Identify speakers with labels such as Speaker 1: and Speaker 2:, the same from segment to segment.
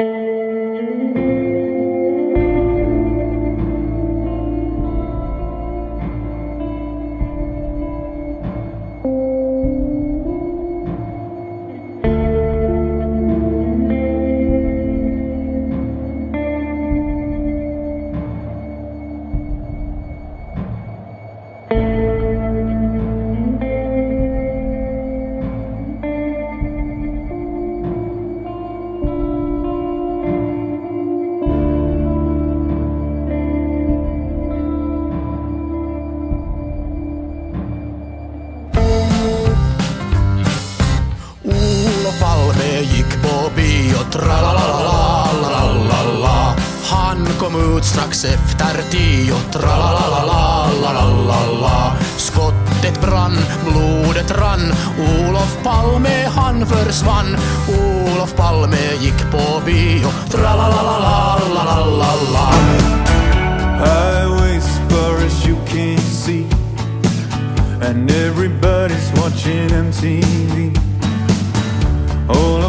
Speaker 1: Olof Han kom ut strax efter tio, tralalalalalalala. Skottet brann, blodet rann, Olof Palme han försvann. Olof Palme gick på bio, tralalalalalalala.
Speaker 2: Highways far as you can see, and everybody's watching MTV. All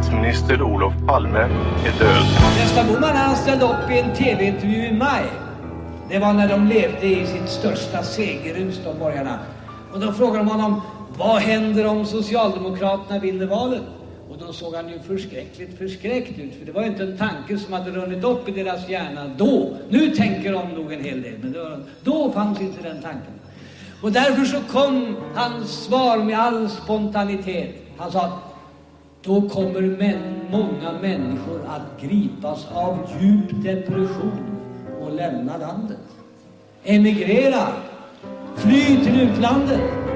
Speaker 3: statsminister Olof Palme är död.
Speaker 4: Gösta Bohman han ställde upp i en tv-intervju i maj. Det var när de levde i sitt största segerrus, de borgarna. Och då frågade de honom, vad händer om Socialdemokraterna vinner valet? Och då såg han ju förskräckligt förskräckt ut, för det var ju inte en tanke som hade runnit upp i deras hjärna då. Nu tänker de nog en hel del, men då, då fanns inte den tanken. Och därför så kom hans svar med all spontanitet. Han sa, då kommer män, många människor att gripas av djup depression och lämna landet. Emigrera, fly till utlandet.